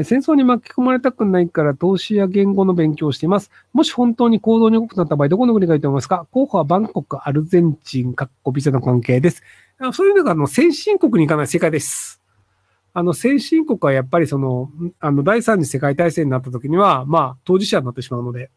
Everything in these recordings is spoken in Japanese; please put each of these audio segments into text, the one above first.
え戦争に巻き込まれたくないから投資や言語の勉強をしています。もし本当に行動に動くなった場合、どこの国がいいと思いますか？候補はバンコク、アルゼンチン、かっこビザの関係です。そういうのが、あの、先進国に行かない正解です。あの、先進国はやっぱりその、あの、第三次世界大戦になった時には、まあ、当事者になってしまうので。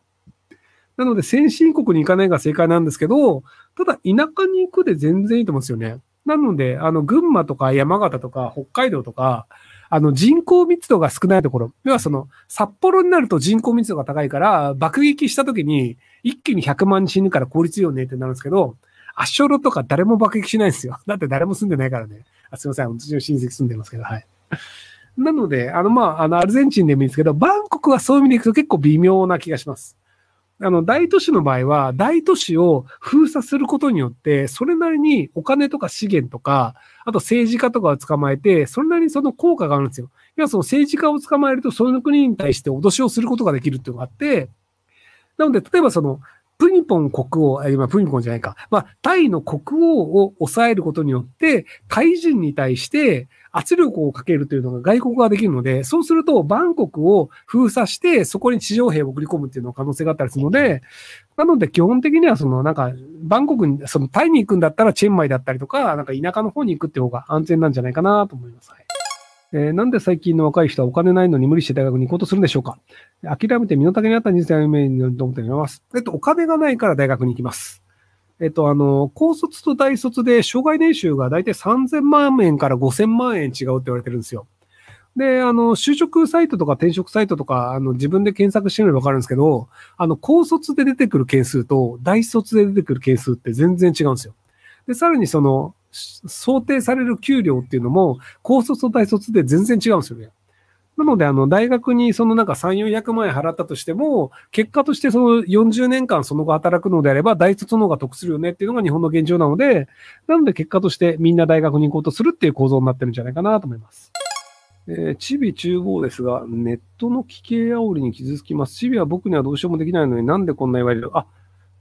なので、先進国に行かないが正解なんですけど、ただ、田舎に行くで全然いいと思うんですよね。なので、あの、群馬とか山形とか北海道とか、あの、人口密度が少ないところ。要はその、札幌になると人口密度が高いから、爆撃した時に一気に100万人死ぬから効率いいよねってなるんですけど、アショロとか誰も爆撃しないんですよ。だって誰も住んでないからね。あすいません。うちの親戚住んでますけど、はい。なので、あの、まあ、あの、アルゼンチンでもいいんですけど、バンコクはそういう意味でいくと結構微妙な気がします。あの、大都市の場合は、大都市を封鎖することによって、それなりにお金とか資源とか、あと政治家とかを捕まえて、それなりにその効果があるんですよ。いや、その政治家を捕まえると、その国に対して脅しをすることができるっていうのがあって、なので、例えばその、プニポン国王、今プニポンじゃないか。まあ、タイの国王を抑えることによって、タイ人に対して圧力をかけるというのが外国ができるので、そうするとバンコクを封鎖して、そこに地上兵を送り込むっていうの可能性があったりするので、なので基本的にはそのなんか、バンコクに、そのタイに行くんだったらチェンマイだったりとか、なんか田舎の方に行くって方が安全なんじゃないかなと思います。はいえー、なんで最近の若い人はお金ないのに無理して大学に行こうとするんでしょうか？諦めて身の丈にあった人生を歩めると思っています。えっと、お金がないから大学に行きます。えっと、あの、高卒と大卒で障害年収が大体3000万円から5000万円違うって言われてるんですよ。で、あの、就職サイトとか転職サイトとか、あの、自分で検索してみればわかるんですけど、あの、高卒で出てくる件数と大卒で出てくる件数って全然違うんですよ。で、さらにその、想定される給料っていうのも、高卒と大卒で全然違うんですよね。なので、あの、大学にそのなんか3、400万円払ったとしても、結果としてその40年間その後働くのであれば、大卒の方が得するよねっていうのが日本の現状なので、なので結果としてみんな大学に行こうとするっていう構造になってるんじゃないかなと思います。えー、チビ中央ですが、ネットの危険煽りに傷つきます。チビは僕にはどうしようもできないのになんでこんな言われる？あ、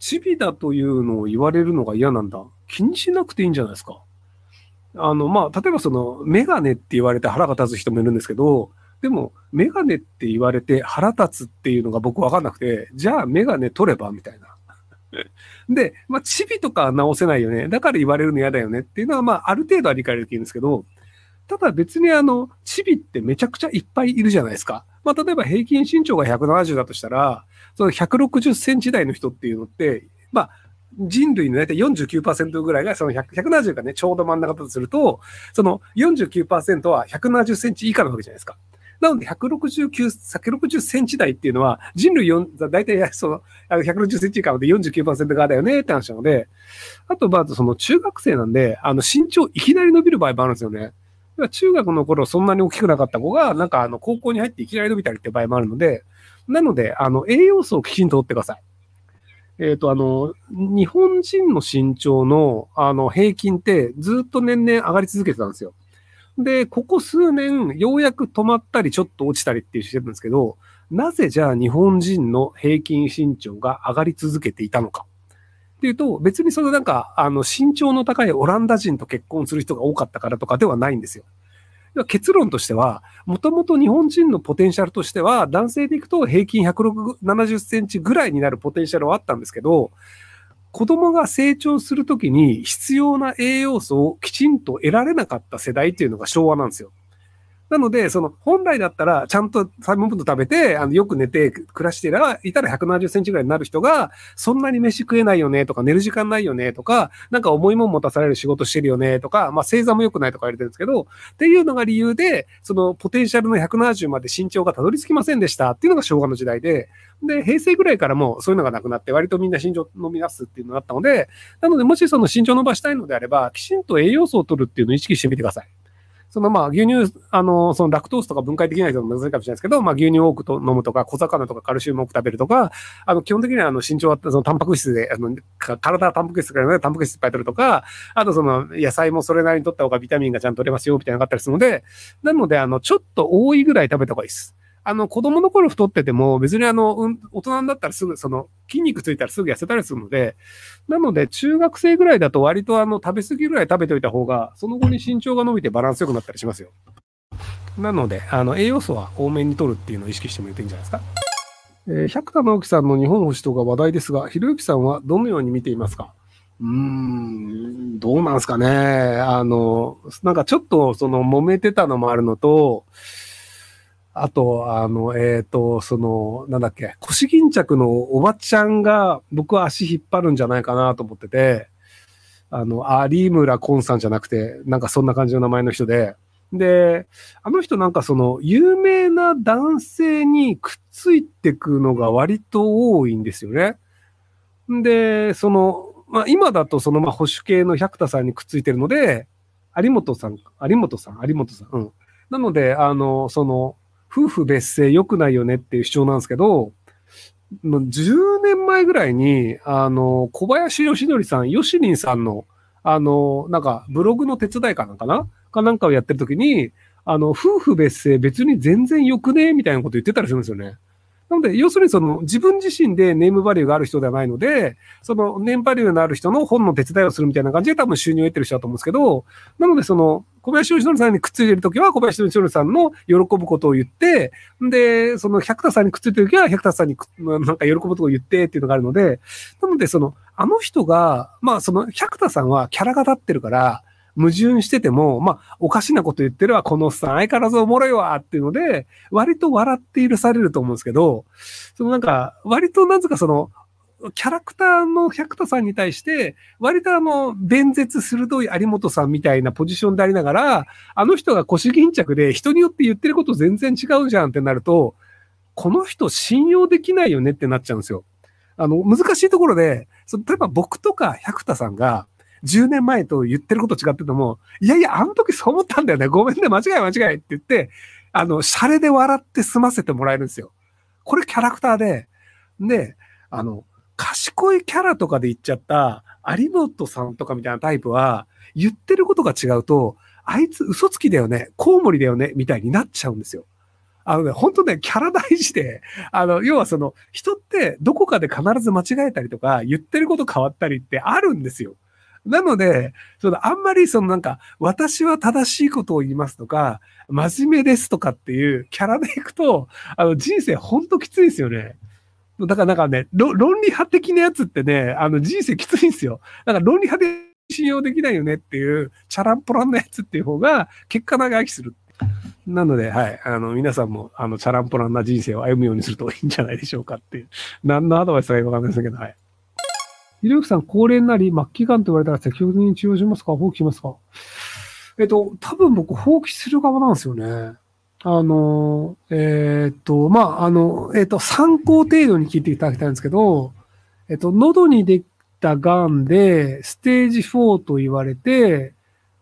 チビだというのを言われるのが嫌なんだ。気にしなくていいんじゃないですか。あの、まあ、例えばその、メガネって言われて腹が立つ人もいるんですけど、でも、メガネって言われて腹立つっていうのが僕わかんなくて、じゃあメガネ取ればみたいな。で、まあ、チビとか直せないよね。だから言われるの嫌だよねっていうのは、まあ、ある程度は理解できるんですけど、ただ別にあの、チビってめちゃくちゃいっぱいいるじゃないですか。まあ、例えば平均身長が170だとしたら、その160センチ台の人っていうのって、まあ、人類の大体49%ぐらいがその170がね、ちょうど真ん中だとすると、その49%は170センチ以下なわけじゃないですか。なので169、160センチ台っていうのは人類4、大体その160センチ以下で49%側だよねって話なので、あとまずその中学生なんで、あの身長いきなり伸びる場合もあるんですよね。中学の頃そんなに大きくなかった子が、なんかあの高校に入っていきなり伸びたりって場合もあるので、なので、あの栄養素をきちんと取ってください。えっ、ー、と、あの、日本人の身長の、あの、平均ってずっと年々上がり続けてたんですよ。で、ここ数年、ようやく止まったり、ちょっと落ちたりっていうしてるんですけど、なぜじゃあ日本人の平均身長が上がり続けていたのか。っていうと、別にそのなんか、あの、身長の高いオランダ人と結婚する人が多かったからとかではないんですよ。結論としては、もともと日本人のポテンシャルとしては、男性でいくと平均170センチぐらいになるポテンシャルはあったんですけど、子供が成長するときに必要な栄養素をきちんと得られなかった世代っていうのが昭和なんですよ。なので、その、本来だったら、ちゃんとサイモンフード食べて、あの、よく寝て暮らしてら、いたら170センチぐらいになる人が、そんなに飯食えないよねとか、寝る時間ないよねとか、なんか重いもん持たされる仕事してるよねとか、まあ、星座も良くないとか言われてるんですけど、っていうのが理由で、その、ポテンシャルの170まで身長がたどり着きませんでしたっていうのが昭和の時代で、で、平成ぐらいからもそういうのがなくなって、割とみんな身長伸び出すっていうのがあったので、なので、もしその身長伸ばしたいのであれば、きちんと栄養素を取るっていうのを意識してみてください。そのまあ牛乳、あの、そのラクトースとか分解できない人も難しいかもしれないですけど、まあ牛乳多くと飲むとか、小魚とかカルシウム多く食べるとか、あの、基本的にはあの身長はそのタンパク質で、あの、体はタンパク質からね、タンパク質いっぱい取るとか、あとその野菜もそれなりに取った方がビタミンがちゃんと取れますよ、みたいなのがあったりするので、なので、あの、ちょっと多いぐらい食べた方がいいです。あの、子供の頃太ってても、別にあの、うん、大人になったらすぐ、その、筋肉ついたらすぐ痩せたりするので、なので、中学生ぐらいだと割とあの、食べ過ぎぐらい食べておいた方が、その後に身長が伸びてバランス良くなったりしますよ。なので、あの、栄養素は多めに取るっていうのを意識してもいいんじゃないですか。えー、百田直樹さんの日本星とが話題ですが、ひろゆきさんはどのように見ていますか？うーん、どうなんですかね。あの、なんかちょっとその揉めてたのもあるのと、あと、あの、えっ、ー、と、その、なんだっけ、腰巾着のおばちゃんが僕は足引っ張るんじゃないかなと思ってて、あの、有村コンさんじゃなくて、なんかそんな感じの名前の人で、で、あの人なんかその、有名な男性にくっついてくのが割と多いんですよね。で、その、まあ今だとそのまあ保守系の百田さんにくっついてるので、有本さん、有本さん、有本さん。うん。なので、あの、その、夫婦別姓良くないよねっていう主張なんですけど、10年前ぐらいに、あの、小林義則さん、よしりんさんの、あの、なんか、ブログの手伝いかなんかな？かなんかをやってるときに、あの、夫婦別姓別に全然良くね？みたいなこと言ってたりするんですよね。なので、要するにその自分自身でネームバリューがある人ではないので、そのネームバリューのある人の本の手伝いをするみたいな感じで多分収入を得てる人だと思うんですけど、なのでその小林義則さんにくっついてるときは小林義則さんの喜ぶことを言って、で、その百田さんにくっついてるときは百田さんになんか喜ぶことを言ってっていうのがあるので、なのでその、あの人が、まあその百田さんはキャラが立ってるから、矛盾してても、まあ、おかしなこと言ってるわ、このおっさん、相変わらずおもろいわ、っていうので、割と笑って許されると思うんですけど、そのなんか、割となんつうかその、キャラクターの百田さんに対して、割とあの、弁舌鋭い有本さんみたいなポジションでありながら、あの人が腰巾着で人によって言ってること全然違うじゃんってなると、この人信用できないよねってなっちゃうんですよ。あの、難しいところで、その例えば僕とか百田さんが、10年前と言ってること違ってても、いやいや、あの時そう思ったんだよね。ごめんね、間違い間違いって言って、あの、シャレで笑って済ませてもらえるんですよ。これキャラクターで、で、あの、賢いキャラとかで言っちゃった、有本さんとかみたいなタイプは、言ってることが違うと、あいつ嘘つきだよね、コウモリだよね、みたいになっちゃうんですよ。あのね、本当ね、キャラ大事で、あの、要はその、人ってどこかで必ず間違えたりとか、言ってること変わったりってあるんですよ。なので、そのあんまりそのなんか、私は正しいことを言いますとか、真面目ですとかっていうキャラでいくと、あの人生ほんときついですよね。だからなんかね、論理派的なやつってね、あの人生きついんですよ。だから論理派で信用できないよねっていう、チャランポランなやつっていう方が、結果長生きする。なので、はい。あの、皆さんも、あの、チャランポランな人生を歩むようにするといいんじゃないでしょうかっていう。何のアドバイスがわかんないですけど、はい。ひろゆきさん、高齢になり、末期癌と言われたら積極的に治療しますか？放棄しますか？えっと、多分僕、放棄する側なんですよね。あの、えー、っと、まあ、あの、え、っと、参考程度に聞いていただきたいんですけど、えっと、喉にできた癌で、ステージ4と言われて、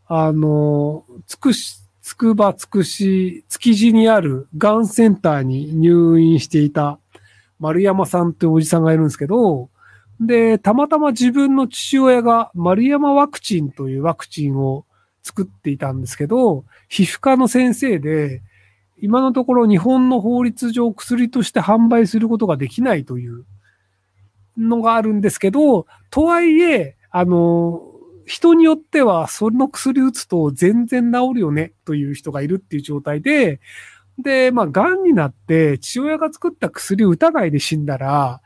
あの、つくし、つくばつくし、築地にある癌センターに入院していた丸山さんっておじさんがいるんですけど、で、たまたま自分の父親が丸山ワクチンというワクチンを作っていたんですけど、皮膚科の先生で、今のところ日本の法律上薬として販売することができないというのがあるんですけど、とはいえ、あの、人によってはその薬打つと全然治るよねという人がいるっていう状態で、で、まあ、癌になって父親が作った薬を打たないで死んだら、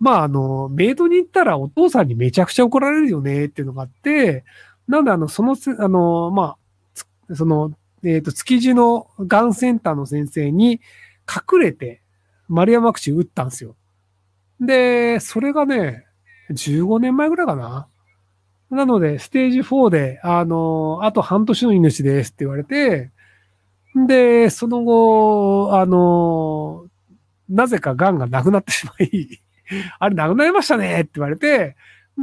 まあ、あの、メイドに行ったらお父さんにめちゃくちゃ怒られるよねっていうのがあって、なんで、あの、その、あの、まあ、その、えっ、ー、と、築地のがんセンターの先生に隠れて、丸山ワクチン打ったんですよ。で、それがね、15年前ぐらいかな。なので、ステージ4で、あの、あと半年の命ですって言われて、で、その後、あの、なぜか癌がなくなってしまい、あれなくなりましたねって言われて、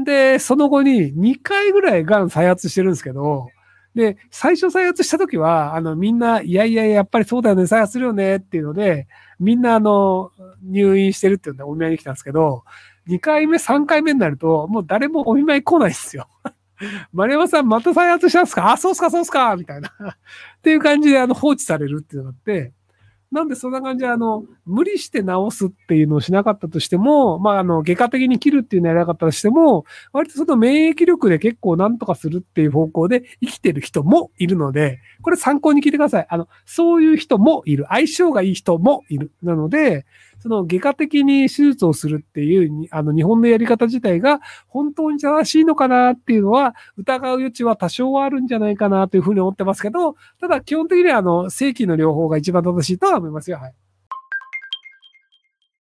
で、その後に2回ぐらい癌再発してるんですけど、で、最初再発した時は、あの、みんな、いやいや、やっぱりそうだよね、再発するよねっていうので、みんな、あの、入院してるっていうのでお見舞いに来たんですけど、2回目、3回目になると、もう誰もお見舞い来ないんですよ。丸山さんまた再発したんですか？あ、そうっすか、そうっすかみたいなっていう感じで、あの、放置されるっていうのがあって、なんでそんな感じで、あの、無理して治すっていうのをしなかったとしても、まあ、あの、外科的に切るっていうのをやらなかったとしても、割とその免疫力で結構なんとかするっていう方向で生きてる人もいるので、これ参考に聞いてください。あの、そういう人もいる。相性がいい人もいる。なので、その外科的に手術をするっていう、あの、日本のやり方自体が本当に正しいのかなっていうのは、疑う余地は多少はあるんじゃないかなというふうに思ってますけど、ただ基本的には、あの、正規の療法が一番正しいとは思いますよ。はい。